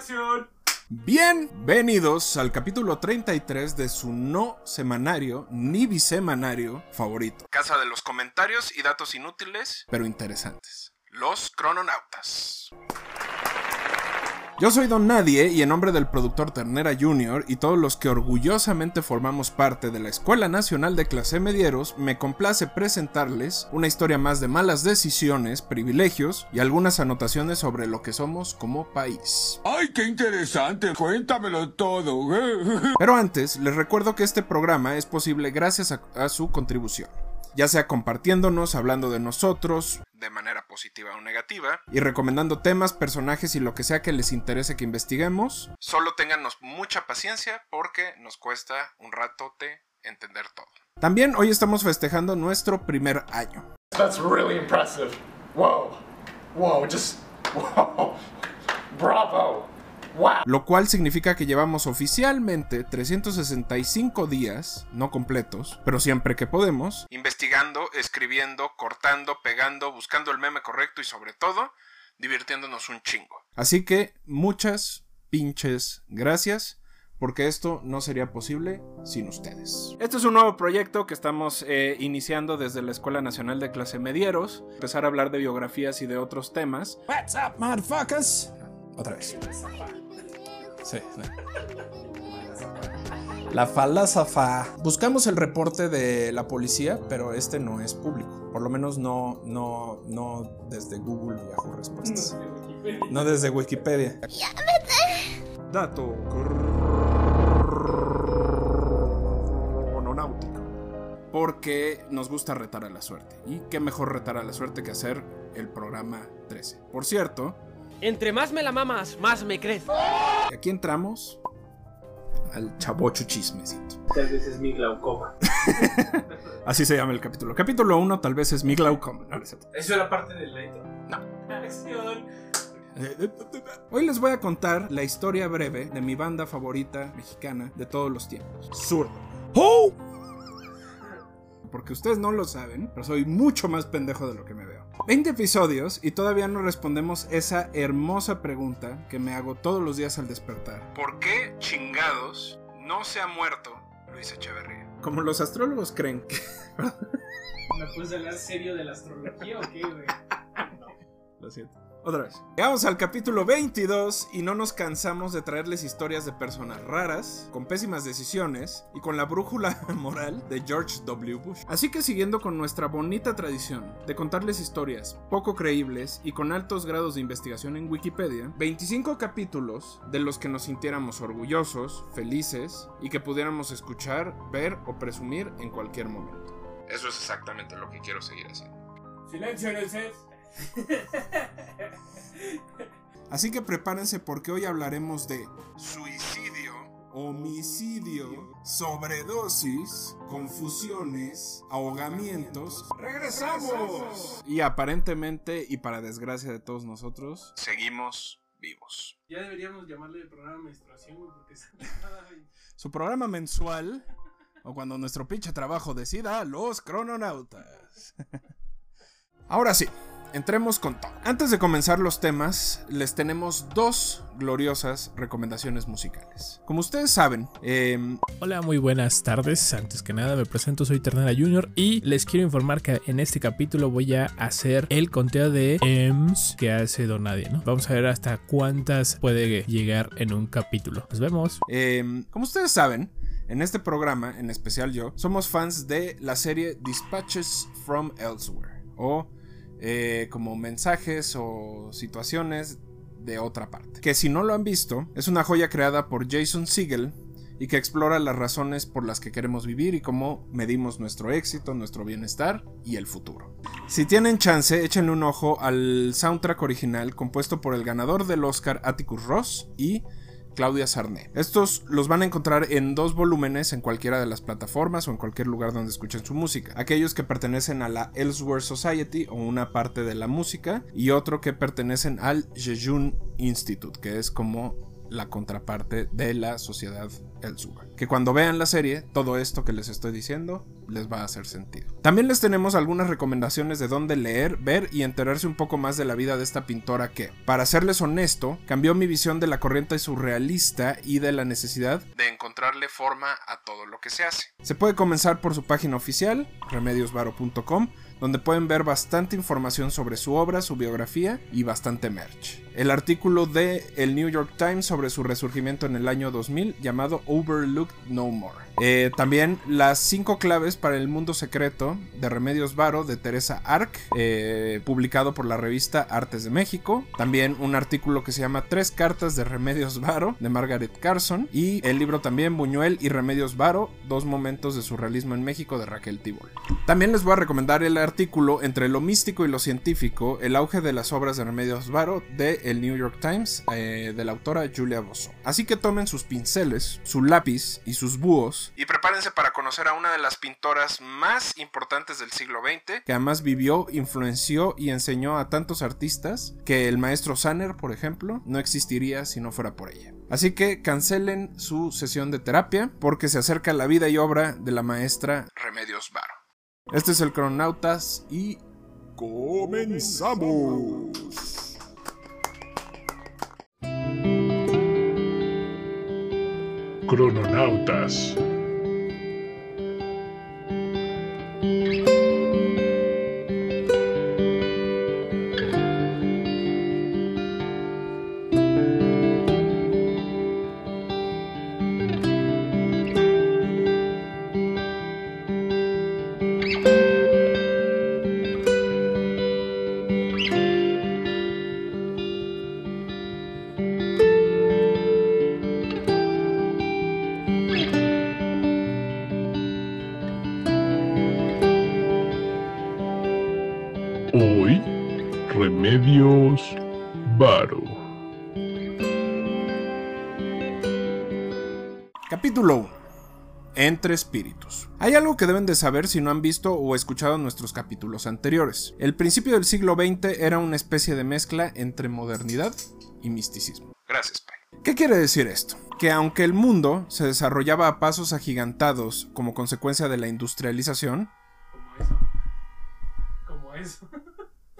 Acción. Bienvenidos al capítulo 33 de su no semanario ni bisemanario favorito. Casa de los comentarios y datos inútiles, pero interesantes. Los crononautas. Yo soy Don Nadie y en nombre del productor Ternera Jr. y todos los que orgullosamente formamos parte de la Escuela Nacional de Clase Medieros, me complace presentarles una historia más de malas decisiones, privilegios y algunas anotaciones sobre lo que somos como país. ¡Ay, qué interesante! Cuéntamelo todo. Pero antes, les recuerdo que este programa es posible gracias a, a su contribución ya sea compartiéndonos, hablando de nosotros, de manera positiva o negativa, y recomendando temas, personajes y lo que sea que les interese que investiguemos. Solo téngannos mucha paciencia porque nos cuesta un ratote entender todo. También hoy estamos festejando nuestro primer año. That's really impressive. Wow. Wow, just wow. Bravo. Wow. Lo cual significa que llevamos oficialmente 365 días, no completos, pero siempre que podemos, investigando, escribiendo, cortando, pegando, buscando el meme correcto y sobre todo, divirtiéndonos un chingo. Así que muchas pinches gracias. Porque esto no sería posible sin ustedes. Este es un nuevo proyecto que estamos eh, iniciando desde la Escuela Nacional de Clase Medieros. Empezar a hablar de biografías y de otros temas. What's up, motherfuckers? Otra vez. Sí. La falasafa. Buscamos el reporte de la policía, pero este no es público. Por lo menos no, no, no desde Google y Yahoo Respuestas. No desde Wikipedia. Dato crononáutico. Porque nos gusta retar a la suerte. Y qué mejor retar a la suerte que hacer el programa 13. Por cierto, Entre más me la mamas, más me crece. y aquí entramos al chavocho chismecito. Tal vez es mi glaucoma. Así se llama el capítulo. Capítulo 1 tal vez es mi glaucoma. No, no es. ¿Eso era parte del intro? No. Acción. Hoy les voy a contar la historia breve de mi banda favorita mexicana de todos los tiempos. Zurdo. Porque ustedes no lo saben, pero soy mucho más pendejo de lo que me veo. 20 episodios y todavía no respondemos esa hermosa pregunta que me hago todos los días al despertar. ¿Por qué chingados no se ha muerto Luis Echeverría? Como los astrólogos creen que... ¿Me puedes hablar serio de la astrología o qué, güey? Lo siento. Otra vez. Llegamos al capítulo 22 y no nos cansamos de traerles historias de personas raras, con pésimas decisiones y con la brújula moral de George W. Bush. Así que siguiendo con nuestra bonita tradición de contarles historias poco creíbles y con altos grados de investigación en Wikipedia, 25 capítulos de los que nos sintiéramos orgullosos, felices y que pudiéramos escuchar, ver o presumir en cualquier momento. Eso es exactamente lo que quiero seguir haciendo. Silencio en el set. Así que prepárense porque hoy hablaremos de suicidio, homicidio, sobredosis, confusiones, ahogamientos. ¡Regresamos! Y aparentemente, y para desgracia de todos nosotros, seguimos vivos. Ya deberíamos llamarle el programa menstruación, porque es Su programa mensual, o cuando nuestro pinche trabajo decida, los crononautas. Ahora sí, entremos con todo. Antes de comenzar los temas, les tenemos dos gloriosas recomendaciones musicales. Como ustedes saben, eh, Hola, muy buenas tardes. Antes que nada, me presento, soy Ternera Junior y les quiero informar que en este capítulo voy a hacer el conteo de EMS que hace Don Nadie, ¿no? Vamos a ver hasta cuántas puede llegar en un capítulo. Nos vemos. Eh, como ustedes saben, en este programa, en especial yo, somos fans de la serie Dispatches from Elsewhere o eh, como mensajes o situaciones de otra parte. Que si no lo han visto, es una joya creada por Jason Segel y que explora las razones por las que queremos vivir y cómo medimos nuestro éxito, nuestro bienestar y el futuro. Si tienen chance, échenle un ojo al soundtrack original compuesto por el ganador del Oscar Atticus Ross y Claudia Sarné. Estos los van a encontrar en dos volúmenes en cualquiera de las plataformas o en cualquier lugar donde escuchen su música. Aquellos que pertenecen a la Elsewhere Society o una parte de la música y otro que pertenecen al Jejun Institute, que es como la contraparte de la sociedad Elseworld. Que cuando vean la serie, todo esto que les estoy diciendo les va a hacer sentido. También les tenemos algunas recomendaciones de dónde leer, ver y enterarse un poco más de la vida de esta pintora que, para serles honesto, cambió mi visión de la corriente surrealista y de la necesidad de encontrarle forma a todo lo que se hace. Se puede comenzar por su página oficial, remediosvaro.com, donde pueden ver bastante información sobre su obra, su biografía y bastante merch. El artículo de el New York Times sobre su resurgimiento en el año 2000 llamado Overlooked No More. Eh, también las 5 claves para el mundo secreto de Remedios Varo de Teresa Arc, eh, publicado por la revista Artes de México. También un artículo que se llama Tres cartas de Remedios Varo de Margaret Carson. Y el libro también Buñuel y Remedios Varo, dos momentos de surrealismo en México de Raquel Tibol. También les voy a recomendar el artículo Entre lo místico y lo científico, el auge de las obras de Remedios Varo de el New York Times eh, de la autora Julia Bosso. Así que tomen sus pinceles, su lápiz y sus búhos y prepárense para conocer a una de las pintoras más importantes del siglo XX, que además vivió, influenció y enseñó a tantos artistas que el maestro Sanner, por ejemplo, no existiría si no fuera por ella. Así que cancelen su sesión de terapia porque se acerca la vida y obra de la maestra Remedios Varo. Este es el Cronautas y comenzamos. Crononautas. Entre espíritus. Hay algo que deben de saber si no han visto o escuchado nuestros capítulos anteriores. El principio del siglo XX era una especie de mezcla entre modernidad y misticismo. Gracias, Pai. ¿Qué quiere decir esto? Que aunque el mundo se desarrollaba a pasos agigantados como consecuencia de la industrialización, Como eso.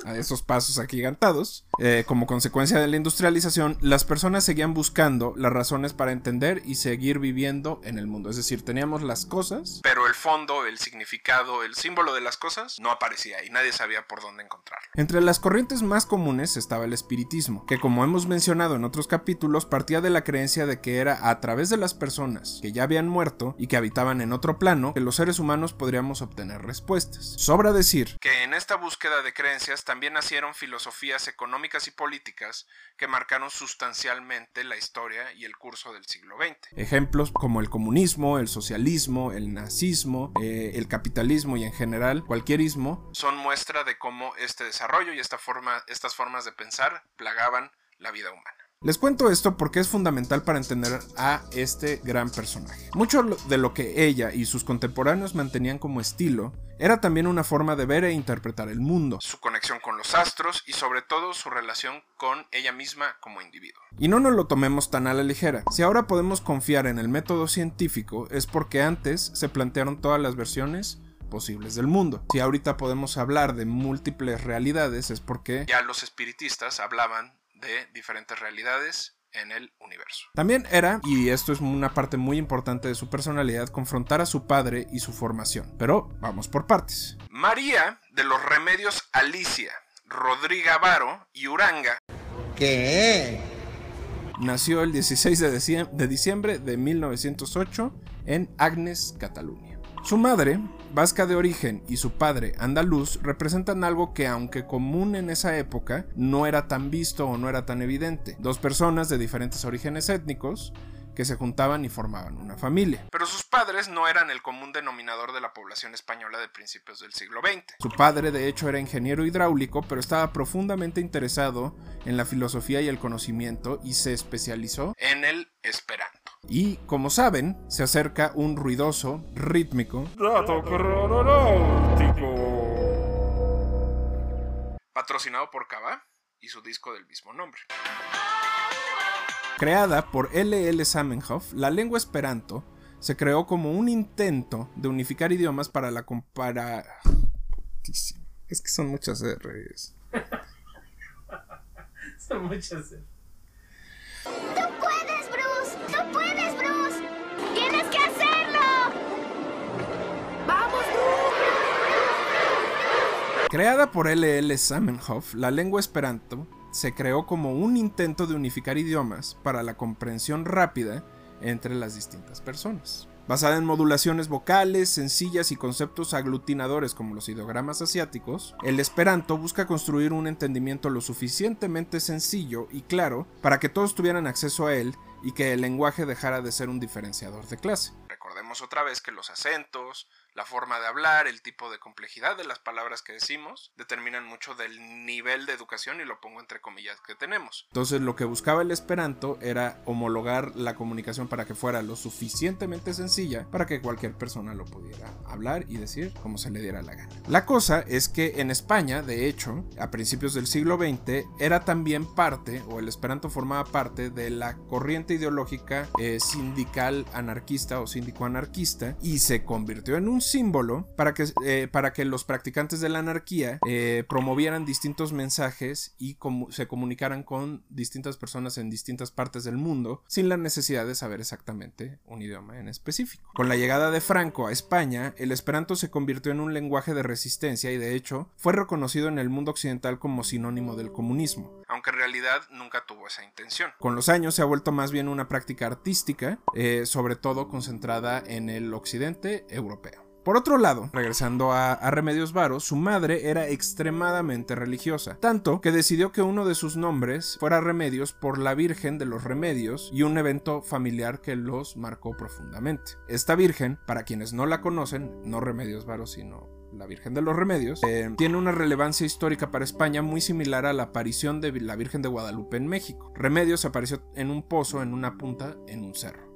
A esos pasos agigantados. Eh, como consecuencia de la industrialización, las personas seguían buscando las razones para entender y seguir viviendo en el mundo. Es decir, teníamos las cosas, pero el fondo, el significado, el símbolo de las cosas no aparecía y nadie sabía por dónde encontrarlo. Entre las corrientes más comunes estaba el espiritismo, que como hemos mencionado en otros capítulos, partía de la creencia de que era a través de las personas que ya habían muerto y que habitaban en otro plano que los seres humanos podríamos obtener respuestas. Sobra decir que en esta búsqueda de creencias también nacieron filosofías económicas y políticas que marcaron sustancialmente la historia y el curso del siglo XX. Ejemplos como el comunismo, el socialismo, el nazismo, eh, el capitalismo y en general cualquier ismo son muestra de cómo este desarrollo y esta forma, estas formas de pensar plagaban la vida humana. Les cuento esto porque es fundamental para entender a este gran personaje. Mucho de lo que ella y sus contemporáneos mantenían como estilo era también una forma de ver e interpretar el mundo, su conexión con los astros y sobre todo su relación con ella misma como individuo. Y no nos lo tomemos tan a la ligera. Si ahora podemos confiar en el método científico es porque antes se plantearon todas las versiones posibles del mundo. Si ahorita podemos hablar de múltiples realidades es porque ya los espiritistas hablaban de diferentes realidades en el universo. También era, y esto es una parte muy importante de su personalidad, confrontar a su padre y su formación. Pero vamos por partes. María de los Remedios Alicia, Rodriga Varo y Uranga. ¿Qué? Nació el 16 de, diciem- de diciembre de 1908 en Agnes, Cataluña. Su madre, vasca de origen, y su padre, andaluz, representan algo que, aunque común en esa época, no era tan visto o no era tan evidente. Dos personas de diferentes orígenes étnicos que se juntaban y formaban una familia. Pero sus padres no eran el común denominador de la población española de principios del siglo XX. Su padre, de hecho, era ingeniero hidráulico, pero estaba profundamente interesado en la filosofía y el conocimiento y se especializó en el esperanto. Y, como saben, se acerca un ruidoso, rítmico Dato crononautica. patrocinado por Cava y su disco del mismo nombre. Creada por L.L. Zamenhof, la lengua esperanto se creó como un intento de unificar idiomas para la compara... Es que son muchas R's. Son muchas. ¡Tú Creada por L.L. Zamenhof, la lengua esperanto se creó como un intento de unificar idiomas para la comprensión rápida entre las distintas personas. Basada en modulaciones vocales sencillas y conceptos aglutinadores como los ideogramas asiáticos, el esperanto busca construir un entendimiento lo suficientemente sencillo y claro para que todos tuvieran acceso a él y que el lenguaje dejara de ser un diferenciador de clase. Recordemos otra vez que los acentos, la forma de hablar, el tipo de complejidad de las palabras que decimos, determinan mucho del nivel de educación y lo pongo entre comillas que tenemos. Entonces lo que buscaba el esperanto era homologar la comunicación para que fuera lo suficientemente sencilla para que cualquier persona lo pudiera hablar y decir como se le diera la gana. La cosa es que en España, de hecho, a principios del siglo XX, era también parte, o el esperanto formaba parte de la corriente ideológica eh, sindical anarquista o síndico anarquista y se convirtió en un símbolo para que, eh, para que los practicantes de la anarquía eh, promovieran distintos mensajes y se comunicaran con distintas personas en distintas partes del mundo sin la necesidad de saber exactamente un idioma en específico. Con la llegada de Franco a España, el esperanto se convirtió en un lenguaje de resistencia y de hecho fue reconocido en el mundo occidental como sinónimo del comunismo, aunque en realidad nunca tuvo esa intención. Con los años se ha vuelto más bien una práctica artística, eh, sobre todo concentrada en el occidente europeo. Por otro lado, regresando a, Remedios Varo, su madre era extremadamente religiosa, tanto que decidió que uno de sus nombres fuera Remedios por la Virgen de los Remedios y un evento familiar que los marcó profundamente. Esta Virgen, para quienes no la conocen, no Remedios Varo, sino la Virgen de los Remedios, eh, tiene una relevancia histórica para España muy similar a la aparición de la Virgen de Guadalupe en México. Remedios apareció en un pozo, en una punta, en un cerro.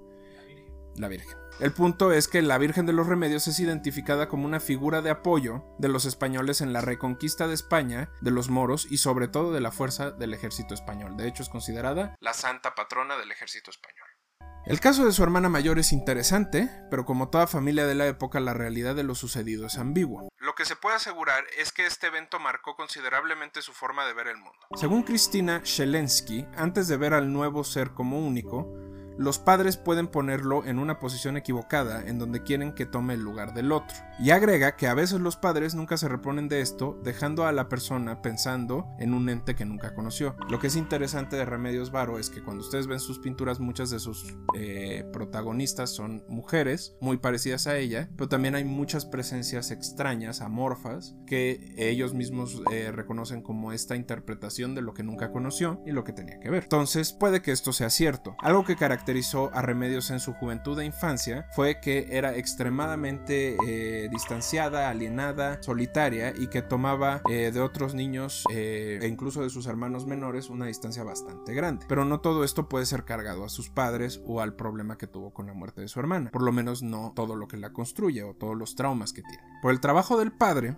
La Virgen. El punto es que la Virgen de los Remedios es identificada como una figura de apoyo de los españoles en la reconquista de España, de los moros y sobre todo de la fuerza del ejército español. De hecho es considerada la santa patrona del ejército español. El caso de su hermana mayor es interesante, pero como toda familia de la época la realidad de lo sucedido es ambigua. Lo que se puede asegurar es que este evento marcó considerablemente su forma de ver el mundo. Según Cristina Shelensky, antes de ver al nuevo ser como único, los padres pueden ponerlo en una posición equivocada en donde quieren que tome el lugar del otro. Y agrega que a veces los padres nunca se reponen de esto, dejando a la persona pensando en un ente que nunca conoció. Lo que es interesante de Remedios Varo es que cuando ustedes ven sus pinturas, muchas de sus eh, protagonistas son mujeres muy parecidas a ella, pero también hay muchas presencias extrañas, amorfas, que ellos mismos eh, reconocen como esta interpretación de lo que nunca conoció y lo que tenía que ver. Entonces puede que esto sea cierto. Algo que caracteriza caracterizó a Remedios en su juventud e infancia fue que era extremadamente eh, distanciada, alienada, solitaria y que tomaba eh, de otros niños eh, e incluso de sus hermanos menores una distancia bastante grande. Pero no todo esto puede ser cargado a sus padres o al problema que tuvo con la muerte de su hermana, por lo menos no todo lo que la construye o todos los traumas que tiene. Por el trabajo del padre,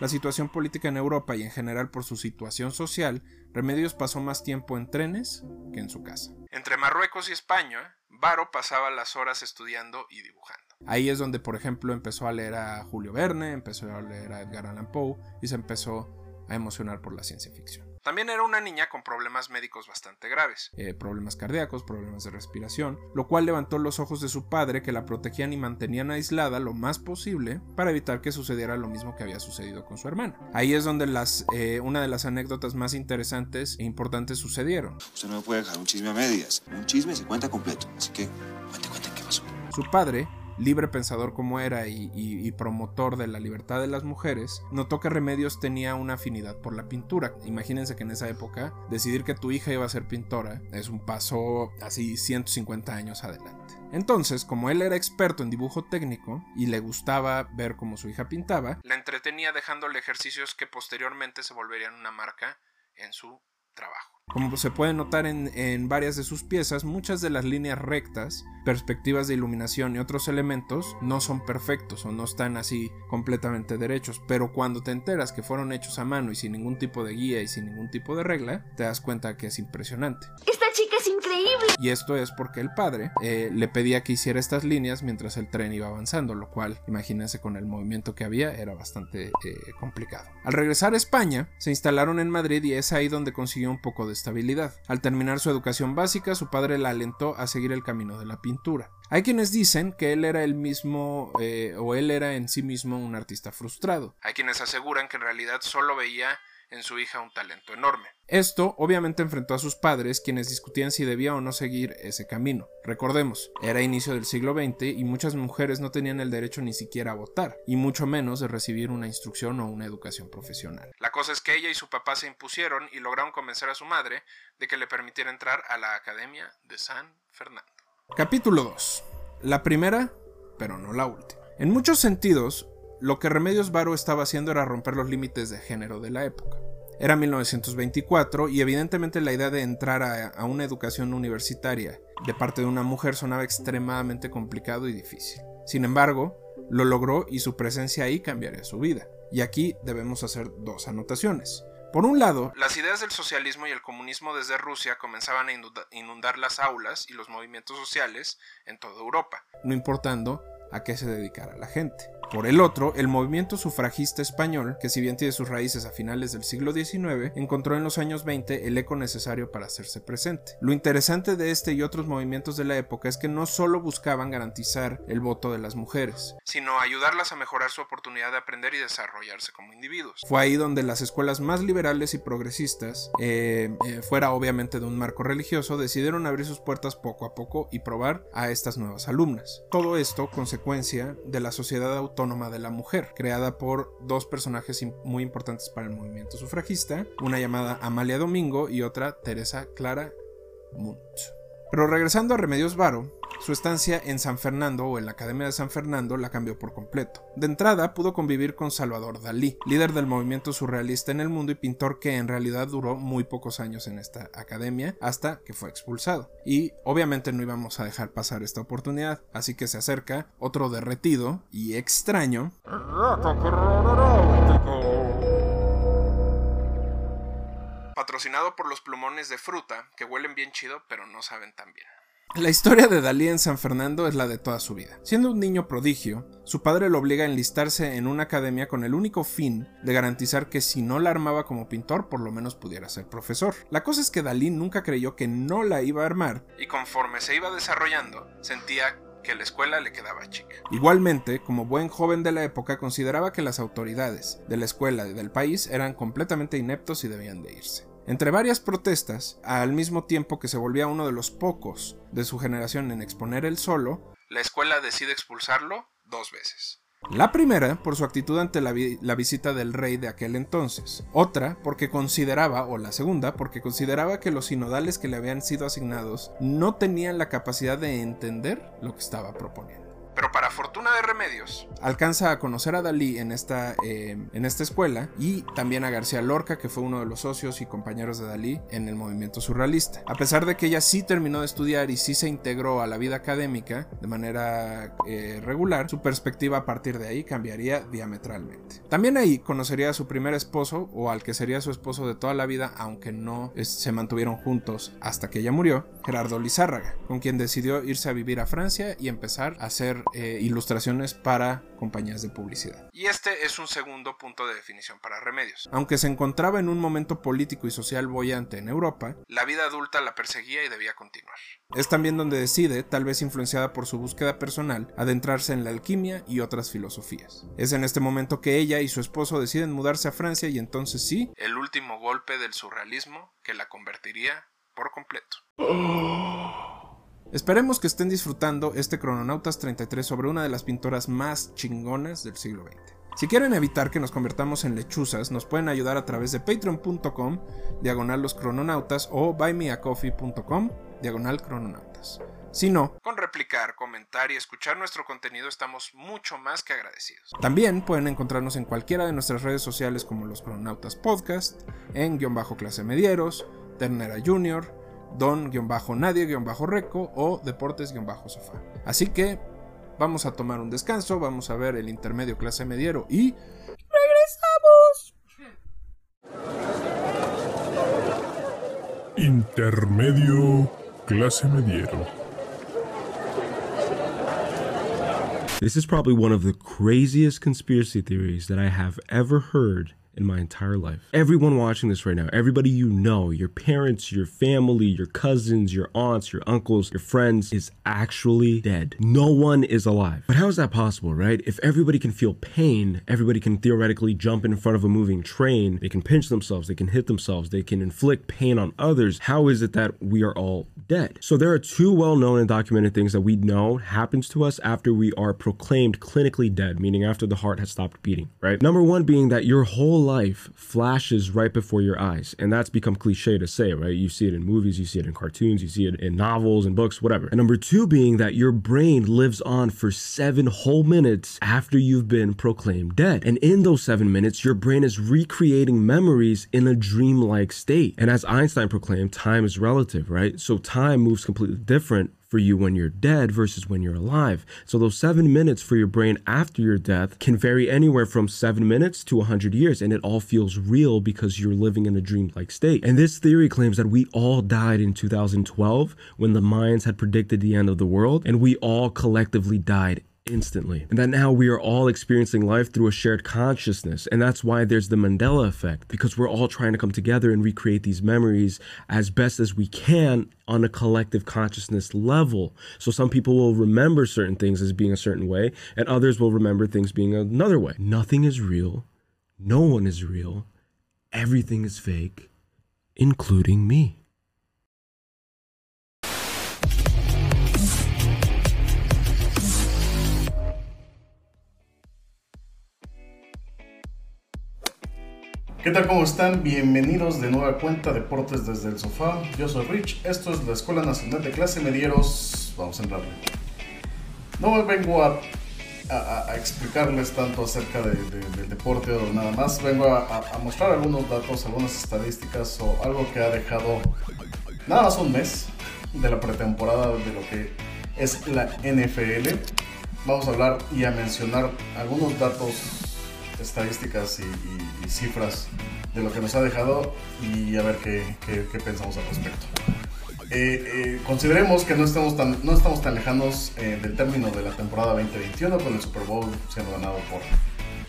la situación política en Europa y en general por su situación social, Remedios pasó más tiempo en trenes que en su casa. Entre Marruecos y España, Varo pasaba las horas estudiando y dibujando. Ahí es donde, por ejemplo, empezó a leer a Julio Verne, empezó a leer a Edgar Allan Poe y se empezó a emocionar por la ciencia ficción. También era una niña con problemas médicos bastante graves, eh, problemas cardíacos, problemas de respiración, lo cual levantó los ojos de su padre que la protegían y mantenían aislada lo más posible para evitar que sucediera lo mismo que había sucedido con su hermana. Ahí es donde las, eh, una de las anécdotas más interesantes e importantes sucedieron. Usted no puede dejar un chisme a medias, un chisme se cuenta completo, así que cuente, cuente qué pasó. Su padre libre pensador como era y, promotor de la libertad de las mujeres, notó que Remedios tenía una afinidad por la pintura. Imagínense que en esa época decidir que tu hija iba a ser pintora es un paso así 150 años adelante. Entonces, como él era experto en dibujo técnico y le gustaba ver cómo su hija pintaba, la entretenía dejándole ejercicios que posteriormente se volverían una marca en su trabajo. Como se puede notar en, varias de sus piezas, muchas de las líneas rectas, perspectivas de iluminación y otros elementos no son perfectos o no están así completamente derechos, pero cuando te enteras que fueron hechos a mano y sin ningún tipo de guía y sin ningún tipo de regla, te das cuenta que es impresionante. Está chica Y esto es porque el padre eh, le pedía que hiciera estas líneas mientras el tren iba avanzando, lo cual, imagínense con el movimiento que había, era bastante eh, complicado. Al regresar a España, se instalaron en Madrid y es ahí donde consiguió un poco de estabilidad. Al terminar su educación básica, su padre la alentó a seguir el camino de la pintura. Hay quienes dicen que él era el mismo eh, o él era en sí mismo un artista frustrado. Hay quienes aseguran que en realidad solo veía en su hija un talento enorme. Esto obviamente enfrentó a sus padres, quienes discutían si debía o no seguir ese camino. Recordemos, era inicio del siglo XX y muchas mujeres no tenían el derecho ni siquiera a votar, y mucho menos de recibir una instrucción o una educación profesional. La cosa es que ella y su papá se impusieron y lograron convencer a su madre de que le permitiera entrar a la Academia de San Fernando. Capítulo 2. La primera, pero no la última. En muchos sentidos, lo que Remedios Varo estaba haciendo era romper los límites de género de la época. Era 1924 y evidentemente la idea de entrar a, una educación universitaria de parte de una mujer sonaba extremadamente complicado y difícil. Sin embargo, lo logró y su presencia ahí cambiaría su vida. Y aquí debemos hacer dos anotaciones. Por un lado, las ideas del socialismo y el comunismo desde Rusia comenzaban a inundar las aulas y los movimientos sociales en toda Europa, no importando a qué se dedicara la gente. Por el otro, el movimiento sufragista español, que si bien tiene sus raíces a finales del siglo XIX, encontró en los años 20 el eco necesario para hacerse presente. Lo interesante de este y otros movimientos de la época es que no solo buscaban garantizar el voto de las mujeres, sino ayudarlas a mejorar su oportunidad de aprender y desarrollarse como individuos. Fue ahí donde las escuelas más liberales y progresistas, eh, eh, fuera obviamente de un marco religioso, decidieron abrir sus puertas poco a poco y probar a estas nuevas alumnas. Todo esto consecuencia de la sociedad autónoma Autónoma de la Mujer, creada por dos personajes muy importantes para el movimiento sufragista, una llamada Amalia Domingo y otra Teresa Clara Munt. Pero regresando a Remedios Varo, su estancia en San Fernando o en la Academia de San Fernando la cambió por completo. De entrada pudo convivir con Salvador Dalí, líder del movimiento surrealista en el mundo y pintor que en realidad duró muy pocos años en esta academia hasta que fue expulsado. Y obviamente no íbamos a dejar pasar esta oportunidad, así que se acerca otro derretido y extraño. Patrocinado por los plumones de fruta que huelen bien chido pero no saben tan bien. La historia de Dalí en San Fernando es la de toda su vida. Siendo un niño prodigio, su padre lo obliga a enlistarse en una academia con el único fin de garantizar que si no la armaba como pintor, por lo menos pudiera ser profesor. La cosa es que Dalí nunca creyó que no la iba a armar, y conforme se iba desarrollando, sentía que la escuela le quedaba chica. Igualmente, como buen joven de la época, consideraba que las autoridades de la escuela y del país eran completamente ineptos y debían de irse. Entre varias protestas, al mismo tiempo que se volvía uno de los pocos de su generación en exponer el solo, la escuela decide expulsarlo dos veces. La primera por su actitud ante la, la, visita del rey de aquel entonces. Otra porque consideraba, o la segunda, porque consideraba que los sinodales que le habían sido asignados no tenían la capacidad de entender lo que estaba proponiendo. Pero para fortuna de Remedios, alcanza a conocer a Dalí en esta, eh, en esta escuela y también a García Lorca, que fue uno de los socios y compañeros de Dalí en el movimiento surrealista. A pesar de que ella sí terminó de estudiar y sí se integró a la vida académica de manera eh, regular, su perspectiva a partir de ahí cambiaría diametralmente. También ahí conocería a su primer esposo o al que sería su esposo de toda la vida, aunque no se mantuvieron juntos hasta que ella murió, Gerardo Lizárraga, con quien decidió irse a vivir a Francia y empezar a hacer eh, ilustraciones para compañías de publicidad. Y este es un segundo punto de definición para Remedios. Aunque se encontraba en un momento político y social bollante en Europa, la vida adulta la perseguía y debía continuar. Es también donde decide, tal vez influenciada por su búsqueda personal, adentrarse en la alquimia y otras filosofías. Es en este momento que ella y su esposo deciden mudarse a Francia y entonces sí, el último golpe del surrealismo que la convertiría por completo. Esperemos que estén disfrutando este Crononautas 33 sobre una de las pintoras más chingonas del siglo XX. Si quieren evitar que nos convertamos en lechuzas, nos pueden ayudar a través de patreon.com, diagonal los crononautas, o buymeacoffee.com, diagonal crononautas. Si no, con replicar, comentar y escuchar nuestro contenido estamos mucho más que agradecidos. También pueden encontrarnos en cualquiera de nuestras redes sociales como los Crononautas Podcast, en guion bajo clase medieros, Ternera Junior, don-nadie-reco o deportes-sofá. Así que vamos a tomar un descanso, vamos a ver el intermedio clase mediero y regresamos. Intermedio clase mediero. This is probably one of the craziest conspiracy theories that I have ever heard in my entire life. Everyone watching this right now, everybody you know, your parents, your family, your cousins, your aunts, your uncles, your friends is actually dead. No one is alive. But how is that possible, right? If everybody can feel pain, everybody can theoretically jump in front of a moving train, they can pinch themselves, they can hit themselves, they can inflict pain on others. How is it that we are all dead? So there are two well-known and documented things that we know happens to us after we are proclaimed clinically dead, meaning after the heart has stopped beating, right? Number one being that your whole life flashes right before your eyes. And that's become cliche to say, right? You see it in movies, you see it in cartoons, you see it in novels and books, whatever. And number two being that your brain lives on for seven whole minutes after you've been proclaimed dead. And in those seven minutes, your brain is recreating memories in a dreamlike state. And as Einstein proclaimed, time is relative, right? So time moves completely different for you when you're dead versus when you're alive. So those seven minutes for your brain after your death can vary anywhere from seven minutes to 100 years, and it all feels real because you're living in a dreamlike state. And this theory claims that we all died in 2012 when the Mayans had predicted the end of the world, and we all collectively died instantly. And that now we are all experiencing life through a shared consciousness. And that's why there's the Mandela effect, because we're all trying to come together and recreate these memories as best as we can on a collective consciousness level. So some people will remember certain things as being a certain way, and others will remember things being another way. Nothing is real. No one is real. Everything is fake, including me. ¿Qué tal? ¿Cómo están? Bienvenidos de nueva cuenta Deportes desde el Sofá. Yo soy Rich, esto es la Escuela Nacional de Clase Medieros. Vamos a entrarle. No vengo a, explicarles tanto acerca de- de- del deporte o nada más. Vengo a- a mostrar algunos datos, algunas estadísticas o algo que ha dejado nada más un mes de la pretemporada de lo que es la NFL. Vamos a hablar y a mencionar algunos datos estadísticas y, cifras de lo que nos ha dejado y a ver qué, qué- pensamos al respecto. Eh, eh, consideremos que no estamos tan, no estamos tan lejanos eh, del término de la temporada 2021 con el Super Bowl siendo ganado por,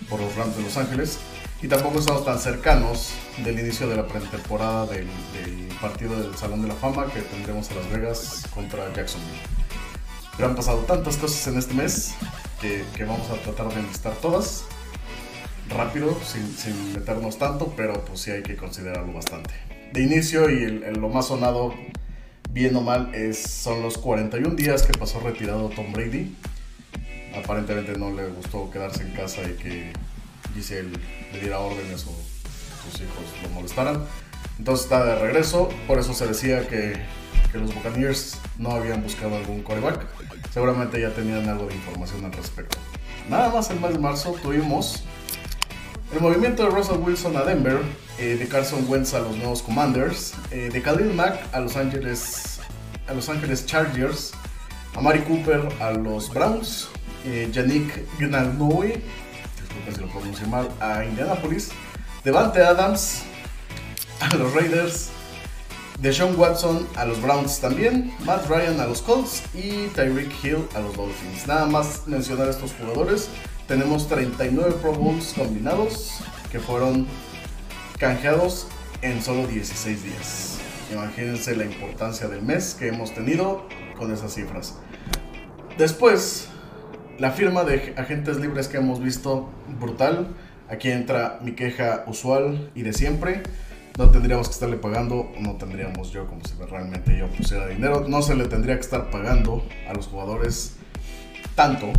por los Rams de Los Ángeles y tampoco estamos tan cercanos del inicio de la pretemporada del, del partido del Salón de la Fama que tendremos en Las Vegas contra Jacksonville. Pero han pasado tantas cosas en este mes que, que vamos a tratar de enlistar todas rápido, sin, sin meternos tanto, pero pues sí hay que considerarlo bastante. De inicio y el- el- lo más sonado, bien o mal, es, son los 41 días que pasó retirado Tom Brady. Aparentemente no le gustó quedarse en casa y que Giselle le diera órdenes o sus hijos lo molestaran. Entonces está de regreso, por eso se decía que, que los Buccaneers no habían buscado algún coreback. Seguramente ya tenían algo de información al respecto. Nada más el mes de marzo tuvimos el movimiento de Russell Wilson a Denver, eh, de Carson Wentz a los nuevos Commanders, eh, de Khalil Mack a Los Ángeles, a Los Ángeles Chargers, a Mari Cooper a los Browns, eh, Yannick Gnalnoe, disculpen si lo pronuncio mal, a Indianapolis, Devante Adams a los Raiders, Deshaun Watson a los Browns también, Matt Ryan a los Colts y Tyreek Hill a los Dolphins. Nada más mencionar estos jugadores. Tenemos 39 Pro Bowls combinados que fueron canjeados en solo 16 días. Imagínense la importancia del mes que hemos tenido con esas cifras. Después, la firma de agentes libres que hemos visto, brutal. Aquí entra mi queja usual y de siempre. No tendríamos que estarle pagando, no tendríamos yo como si realmente yo pusiera dinero. No se le tendría que estar pagando a los jugadores tanto.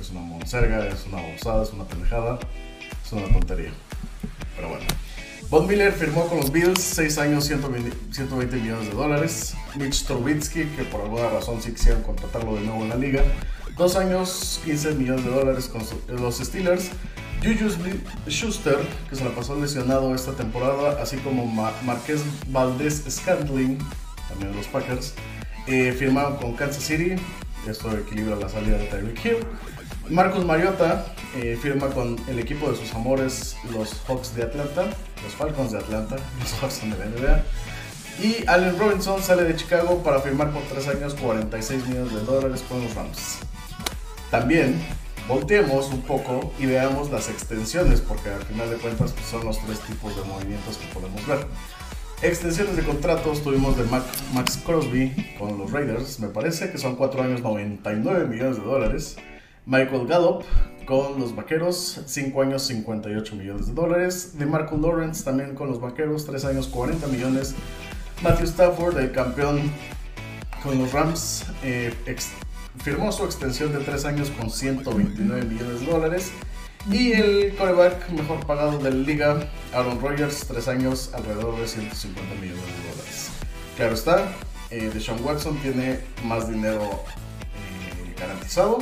Es una monserga, es una babosada, es una pendejada, es una tontería. Pero bueno. Von Miller firmó con los Bills 6 años, 120, 120 millones de dólares. Mitch Trubisky, que por alguna razón sí quisieron contratarlo de nuevo en la liga, 2 años, 15 millones de dólares con los Steelers. Juju Schuster, que se la pasó lesionado esta temporada, así como Ma- Marqués Valdés Scantling, también de los Packers, eh, firmaron con Kansas City. Esto equilibra la salida de Tyreek Hill. Marcus Mariota eh, firma con el equipo de sus amores, los Hawks de Atlanta, los Falcons de Atlanta, los Hawks de la. Y Allen Robinson sale de Chicago para firmar por 3 años 46 millones de dólares con los Rams. También volteemos un poco y veamos las extensiones, porque al final de cuentas pues, son los tres tipos de movimientos que podemos ver. Extensiones de contratos tuvimos de Max Crosby con los Raiders, me parece que son 4 años 99 millones de dólares. Michael Gallup con los Vaqueros, 5 años 58 millones de dólares. De Marco Lawrence también con los Vaqueros, 3 años 40 millones. Matthew Stafford, el campeón con los Rams, eh, firmó su extensión de 3 años con 129 millones de dólares. Y el coreback mejor pagado de la liga, Aaron Rodgers, 3 años, alrededor de 150 millones de dólares. Claro está, eh, Deshaun Watson tiene más dinero eh, garantizado.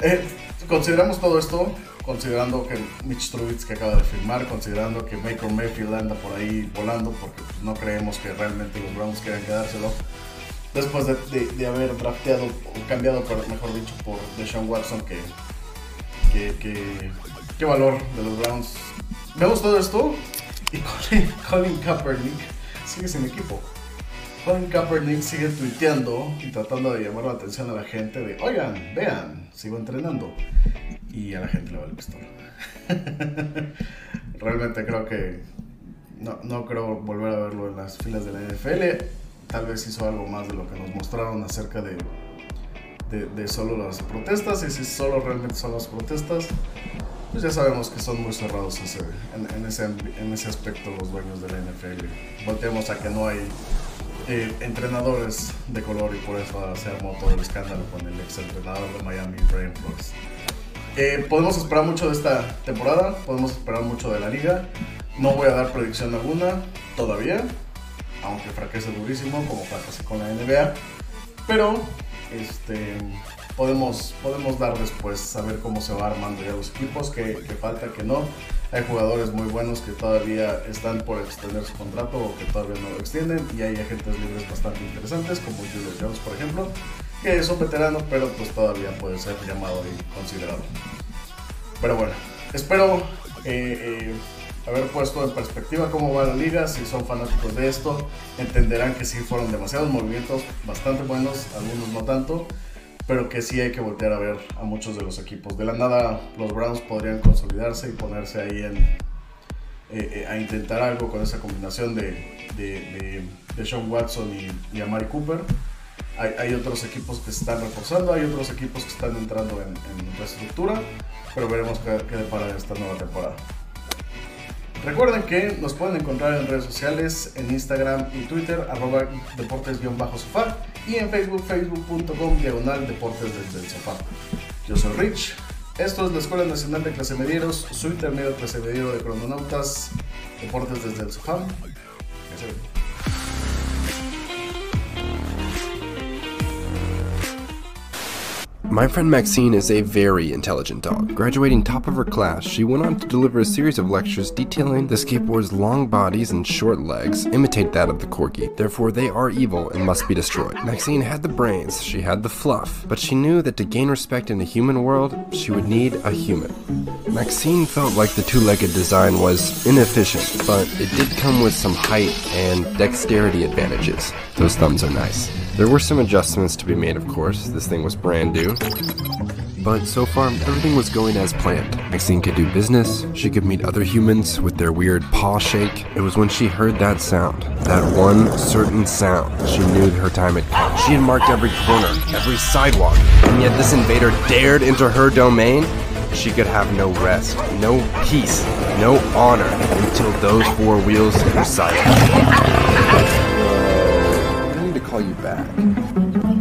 Eh, consideramos todo esto, considerando que Mitch Trubisky acaba de firmar, considerando que Baker Mayfield anda por ahí volando, porque pues, no creemos que realmente los Browns quieran quedárselo. Después de, haber drafteado, o cambiado, por- mejor dicho, por Deshaun Watson, que, que, que- qué valor de los Browns. Vemos todo esto y Colin, Kaepernick sigue sin equipo. Colin Kaepernick sigue tuiteando y tratando de llamar la atención a la gente de, oigan, vean, sigo entrenando. Y a la gente le va el pistola. Realmente creo que no, no creo volver a verlo en las filas de la NFL. Tal vez hizo algo más de lo que nos mostraron acerca de, de solo las protestas. Y si solo realmente son las protestas, pues ya sabemos que son muy cerrados en, ese, en ese aspecto los dueños de la NFL. Volteamos a que no hay eh, entrenadores de color y por eso se armó todo el escándalo con el ex entrenador de Miami, Brian Flores. Eh, podemos esperar mucho de esta temporada, podemos esperar mucho de la liga. No voy a dar predicción alguna todavía, aunque fracase durísimo como fracasé con la NBA. Pero este, podemos, podemos dar después, saber cómo se va armando ya los equipos, que, que falta, que no. Hay jugadores muy buenos que todavía están por extender su contrato o que todavía no lo extienden. Y hay agentes libres bastante interesantes, como Julio Jones, por ejemplo, que son veteranos, pero pues todavía puede ser llamado y considerado. Pero bueno, espero eh, eh, haber puesto en perspectiva cómo va la liga. Si son fanáticos de esto, entenderán que sí fueron demasiados movimientos, bastante buenos, algunos no tanto, pero que sí hay que voltear a ver a muchos de los equipos. De la nada, los Browns podrían consolidarse y ponerse ahí en, eh, eh, a intentar algo con esa combinación de, de, de, de Sean Watson y, y Amari Cooper. Hay, hay otros equipos que se están reforzando, hay otros equipos que están entrando en, en reestructura, pero veremos qué, qué depara esta nueva temporada. Recuerden que nos pueden encontrar en redes sociales, en Instagram y Twitter, arroba deportes-sofá y en Facebook, facebook.com diagonal deportes desde el sofá. Yo soy Rich, esto es la Escuela Nacional de Clase Medieros, su intermedio clase mediero de crononautas, deportes desde el sofá. My friend Maxine is a very intelligent dog. Graduating top of her class, she went on to deliver a series of lectures detailing the skateboard's long bodies and short legs imitate that of the corgi. Therefore, they are evil and must be destroyed. Maxine had the brains, she had the fluff, but she knew that to gain respect in the human world, she would need a human. Maxine felt like the two-legged design was inefficient, but it did come with some height and dexterity advantages. Those thumbs are nice. There were some adjustments to be made, of course. This thing was brand new. But so far, everything was going as planned. Maxine could do business, she could meet other humans with their weird paw shake. It was when she heard that sound, that one certain sound, she knew her time had come. She had marked every corner, every sidewalk, and yet this invader dared enter her domain? She could have no rest, no peace, no honor until those four wheels were silent. I need to call you back.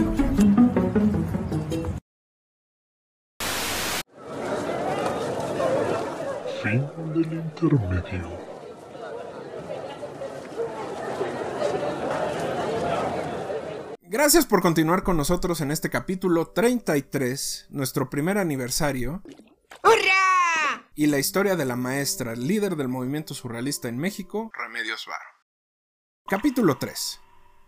Intermedio. Gracias por continuar con nosotros en este capítulo 33, nuestro primer aniversario. ¡Hurra! Y la historia de la maestra, líder del movimiento surrealista en México, Remedios Varo. Capítulo 3.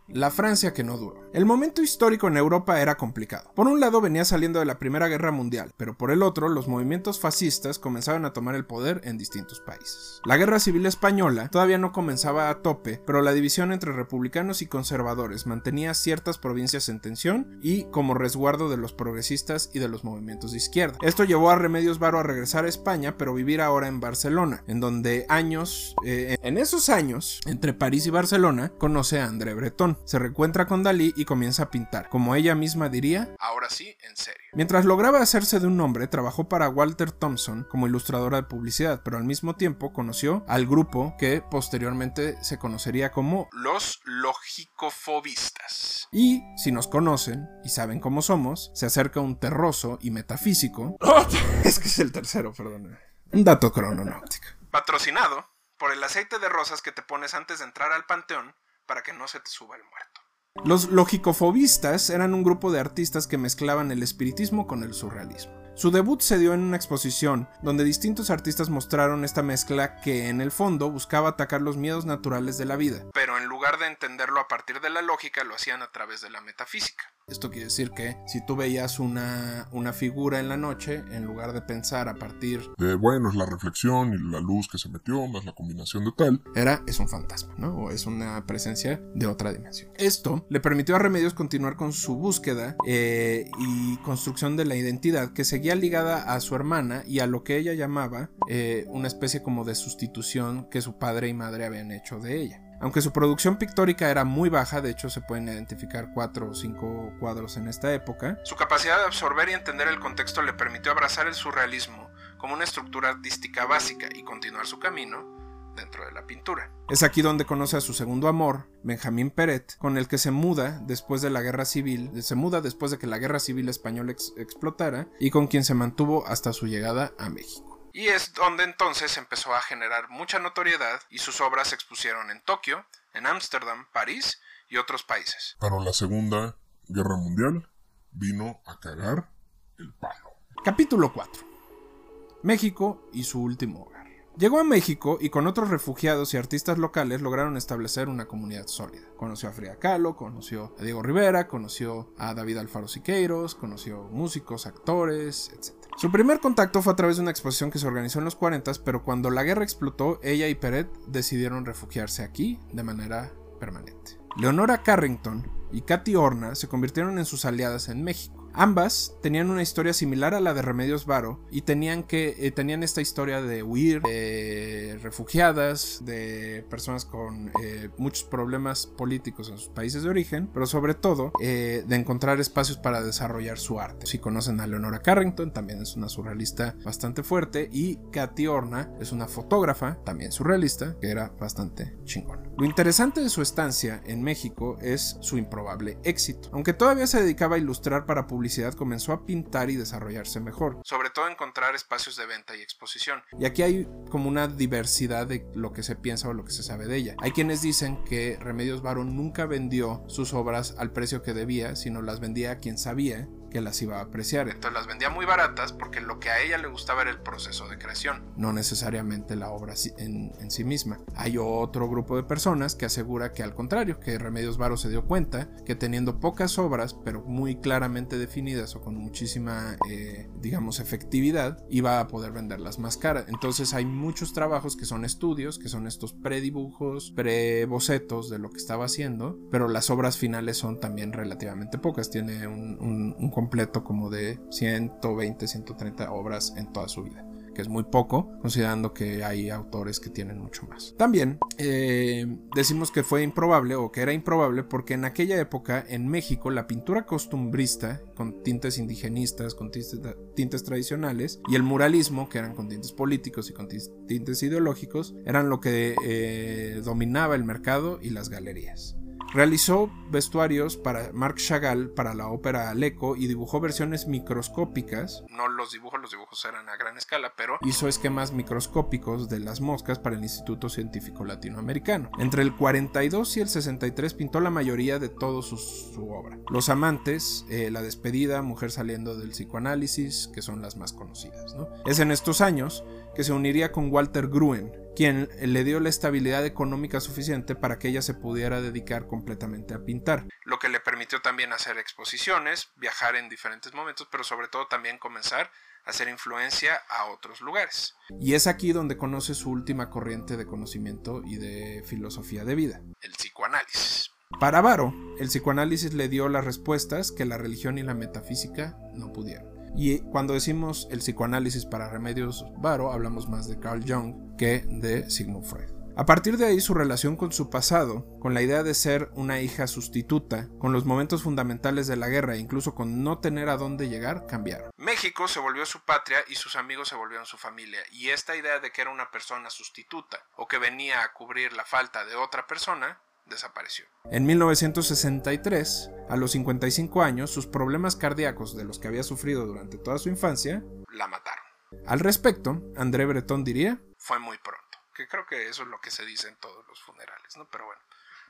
La Francia que no duró. El momento histórico en Europa era complicado. Por un lado venía saliendo de la Primera Guerra Mundial, pero por el otro los movimientos fascistas comenzaban a tomar el poder en distintos países. La Guerra Civil Española todavía no comenzaba a tope, pero la división entre republicanos y conservadores mantenía ciertas provincias en tensión y como resguardo de los progresistas y de los movimientos de izquierda. Esto llevó a Remedios Varo a regresar a España, pero vivir ahora en Barcelona, en donde años, eh, en esos años, entre París y Barcelona, conoce a André Breton se reencuentra con Dalí y comienza a pintar. Como ella misma diría, ahora sí, en serio. Mientras lograba hacerse de un nombre, trabajó para Walter Thompson como ilustradora de publicidad, pero al mismo tiempo conoció al grupo que posteriormente se conocería como los logicofobistas. Y, si nos conocen y saben cómo somos, se acerca un terroso y metafísico. es que es el tercero, perdón. Un dato crononáutico. Patrocinado por el aceite de rosas que te pones antes de entrar al panteón para que no se te suba el muerto. Los logicofobistas eran un grupo de artistas que mezclaban el espiritismo con el surrealismo. Su debut se dio en una exposición donde distintos artistas mostraron esta mezcla que en el fondo buscaba atacar los miedos naturales de la vida, pero en lugar de entenderlo a partir de la lógica lo hacían a través de la metafísica. Esto quiere decir que si tú veías una, una figura en la noche, en lugar de pensar a partir de, bueno, es la reflexión y la luz que se metió, más la combinación de tal, era, es un fantasma, ¿no? O es una presencia de otra dimensión. Esto le permitió a Remedios continuar con su búsqueda eh, y construcción de la identidad que seguía ligada a su hermana y a lo que ella llamaba eh, una especie como de sustitución que su padre y madre habían hecho de ella. Aunque su producción pictórica era muy baja, de hecho se pueden identificar cuatro o cinco cuadros en esta época, su capacidad de absorber y entender el contexto le permitió abrazar el surrealismo como una estructura artística básica y continuar su camino dentro de la pintura. Es aquí donde conoce a su segundo amor, Benjamín Peret, con el que se muda después de la guerra civil, se muda después de que la guerra civil española explotara y con quien se mantuvo hasta su llegada a México. Y es donde entonces empezó a generar mucha notoriedad y sus obras se expusieron en Tokio, en Ámsterdam, París y otros países. Pero la Segunda Guerra Mundial vino a cagar el palo. Capítulo 4. México y su último hogar. Llegó a México y con otros refugiados y artistas locales lograron establecer una comunidad sólida. Conoció a Frida Kahlo, conoció a Diego Rivera, conoció a David Alfaro Siqueiros, conoció músicos, actores, etc. Su primer contacto fue a través de una exposición que se organizó en los 40, pero cuando la guerra explotó, ella y Peret decidieron refugiarse aquí de manera permanente. Leonora Carrington y Katy Horna se convirtieron en sus aliadas en México. Ambas tenían una historia similar a la de Remedios Varo y tenían que eh, tenían esta historia de huir, de refugiadas, de personas con eh, muchos problemas políticos en sus países de origen, pero sobre todo eh, de encontrar espacios para desarrollar su arte. Si conocen a Leonora Carrington, también es una surrealista bastante fuerte y Katy Horna es una fotógrafa, también surrealista, que era bastante chingón. Lo interesante de su estancia en México es su improbable éxito. Aunque todavía se dedicaba a ilustrar para publicar comenzó a pintar y desarrollarse mejor, sobre todo encontrar espacios de venta y exposición. Y aquí hay como una diversidad de lo que se piensa o lo que se sabe de ella. Hay quienes dicen que Remedios Varo nunca vendió sus obras al precio que debía, sino las vendía a quien sabía que las iba a apreciar. Entonces las vendía muy baratas porque lo que a ella le gustaba era el proceso de creación, no necesariamente la obra en, en sí misma. Hay otro grupo de personas que asegura que al contrario, que Remedios Varo se dio cuenta que teniendo pocas obras, pero muy claramente definidas o con muchísima, eh, digamos, efectividad, iba a poder venderlas más caras. Entonces hay muchos trabajos que son estudios, que son estos predibujos, pre-bocetos de lo que estaba haciendo, pero las obras finales son también relativamente pocas. Tiene un, un, un completo como de 120, 130 obras en toda su vida que es muy poco, considerando que hay autores que tienen mucho más. También eh, decimos que fue improbable o que era improbable porque en aquella época en México la pintura costumbrista, con tintes indigenistas, con tintes, tradicionales, y el muralismo, que eran con tintes políticos y con tintes ideológicos, eran lo que eh, dominaba el mercado y las galerías. Realizó vestuarios para Marc Chagall para la ópera Aleco y dibujó versiones microscópicas. No los dibujos, los dibujos eran a gran escala, pero hizo esquemas microscópicos de las moscas para el Instituto Científico Latinoamericano. Entre el 42 y el 63 pintó la mayoría de toda su, obra. Los amantes, eh, La despedida, Mujer saliendo del psicoanálisis, que son las más conocidas. Es en estos años que se uniría con Walter Gruen, quien le dio la estabilidad económica suficiente para que ella se pudiera dedicar completamente a pintar, lo que le permitió también hacer exposiciones, viajar en diferentes momentos, pero sobre todo también comenzar a hacer influencia a otros lugares. Y es aquí donde conoce su última corriente de conocimiento y de filosofía de vida, el psicoanálisis. Para Varo, el psicoanálisis le dio las respuestas que la religión y la metafísica no pudieron. Y cuando decimos el psicoanálisis para remedios Varo, hablamos más de Carl Jung que de Sigmund Freud. A partir de ahí su relación con su pasado, con la idea de ser una hija sustituta, con los momentos fundamentales de la guerra e incluso con no tener a dónde llegar, cambiaron. México se volvió su patria y sus amigos se volvieron su familia, y esta idea de que era una persona sustituta o que venía a cubrir la falta de otra persona desapareció. En 1963, a los 55 años, sus problemas cardíacos de los que había sufrido durante toda su infancia la mataron. Al respecto, André Breton diría, fue muy pronto, que creo que eso es lo que se dice en todos los funerales, ¿no? Pero bueno,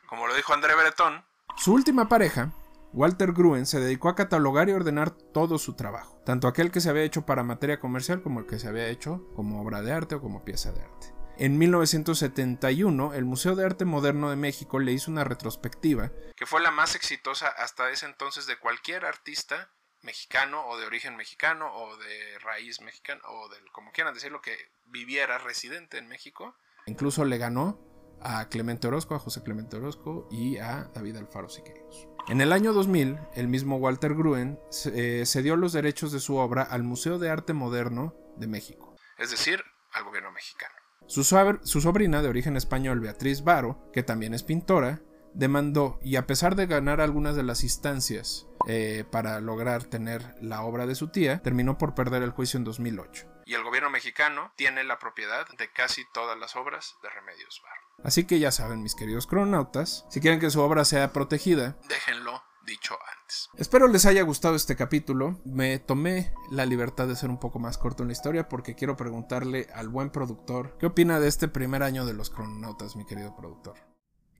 como lo dijo André Breton, su última pareja, Walter Gruen, se dedicó a catalogar y ordenar todo su trabajo, tanto aquel que se había hecho para materia comercial como el que se había hecho como obra de arte o como pieza de arte. En 1971, el Museo de Arte Moderno de México le hizo una retrospectiva que fue la más exitosa hasta ese entonces de cualquier artista mexicano o de origen mexicano o de raíz mexicana o del como quieran decirlo que viviera residente en México. Incluso le ganó a Clemente Orozco, a José Clemente Orozco y a David Alfaro Siqueiros. En el año 2000, el mismo Walter Gruen eh, cedió los derechos de su obra al Museo de Arte Moderno de México, es decir, al gobierno mexicano. Su, sobrina, de origen español, Beatriz Varo, que también es pintora, demandó y a pesar de ganar algunas de las instancias eh, para lograr tener la obra de su tía, terminó por perder el juicio en 2008. Y el gobierno mexicano tiene la propiedad de casi todas las obras de Remedios Varo. Así que ya saben, mis queridos cronautas, si quieren que su obra sea protegida, déjenlo dicho antes. Espero les haya gustado este capítulo. Me tomé la libertad de ser un poco más corto en la historia porque quiero preguntarle al buen productor qué opina de este primer año de los crononautas, mi querido productor.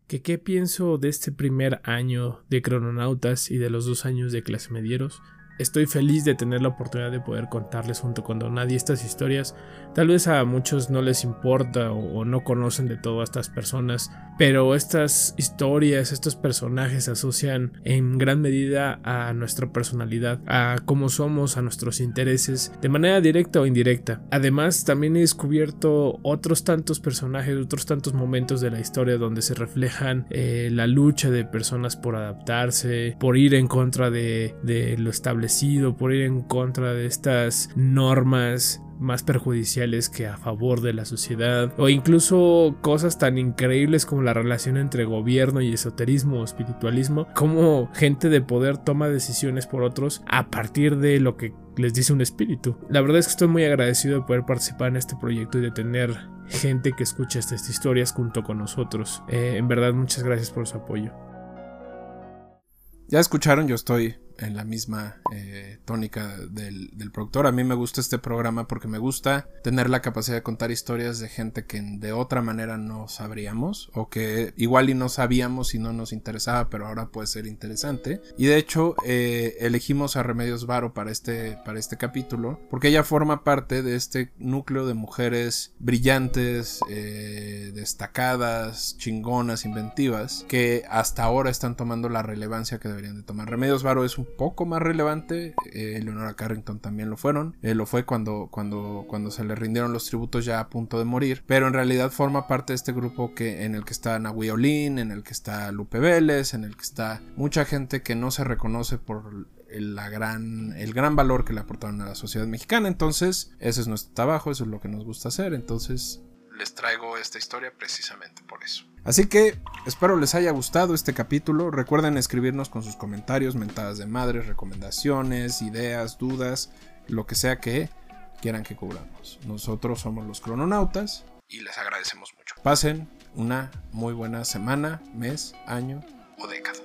¿Que qué pienso de este primer año de crononautas y de los dos años de clase medieros? Estoy feliz de tener la oportunidad de poder contarles junto con Don Nadie estas historias. Tal vez a muchos no les importa o, no conocen de todas estas personas, pero estas historias, estos personajes se asocian en gran medida a nuestra personalidad, a cómo somos, a nuestros intereses, de manera directa o indirecta. Además, también he descubierto otros tantos personajes, otros tantos momentos de la historia donde se reflejan eh, la lucha de personas por adaptarse, por ir en contra de, de lo establecido por ir en contra de estas normas más perjudiciales que a favor de la sociedad o incluso cosas tan increíbles como la relación entre gobierno y esoterismo o espiritualismo como gente de poder toma decisiones por otros a partir de lo que les dice un espíritu. La verdad es que estoy muy agradecido de poder participar en este proyecto y de tener gente que escucha estas historias junto con nosotros. Eh, en verdad muchas gracias por su apoyo. Ya escucharon, yo estoy en la misma eh, tónica del, productor. A mí me gusta este programa porque me gusta tener la capacidad de contar historias de gente que de otra manera no sabríamos o que igual y no sabíamos y no nos interesaba, pero ahora puede ser interesante. Y de hecho eh, elegimos a Remedios Varo para este, para este capítulo porque ella forma parte de este núcleo de mujeres brillantes, eh, destacadas, chingonas, inventivas, que hasta ahora están tomando la relevancia que deberían de tomar. Remedios Varo es un poco más relevante. Eh, Carrington también lo fueron. Eh, lo fue cuando, cuando, cuando se le rindieron los tributos ya a punto de morir. Pero en realidad forma parte de este grupo que, en el que está Nahui Olin, en el que está Lupe Vélez, en el que está mucha gente que no se reconoce por la gran, el gran valor que le aportaron a la sociedad mexicana. Entonces, ese es nuestro trabajo, eso es lo que nos gusta hacer. Entonces, les traigo esta historia precisamente por eso. Así que espero les haya gustado este capítulo. Recuerden escribirnos con sus comentarios, mentadas de madres, recomendaciones, ideas, dudas, lo que sea que quieran que cubramos. Nosotros somos los crononautas y les agradecemos mucho. Pasen una muy buena semana, mes, año o década.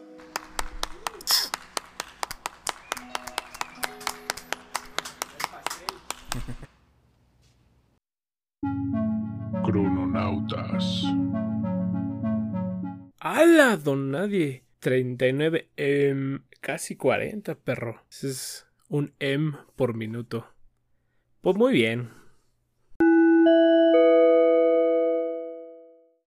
Crononautas. ¡Hala, don nadie! 39, em, casi 40, perro. es un M por minuto. Pues muy bien.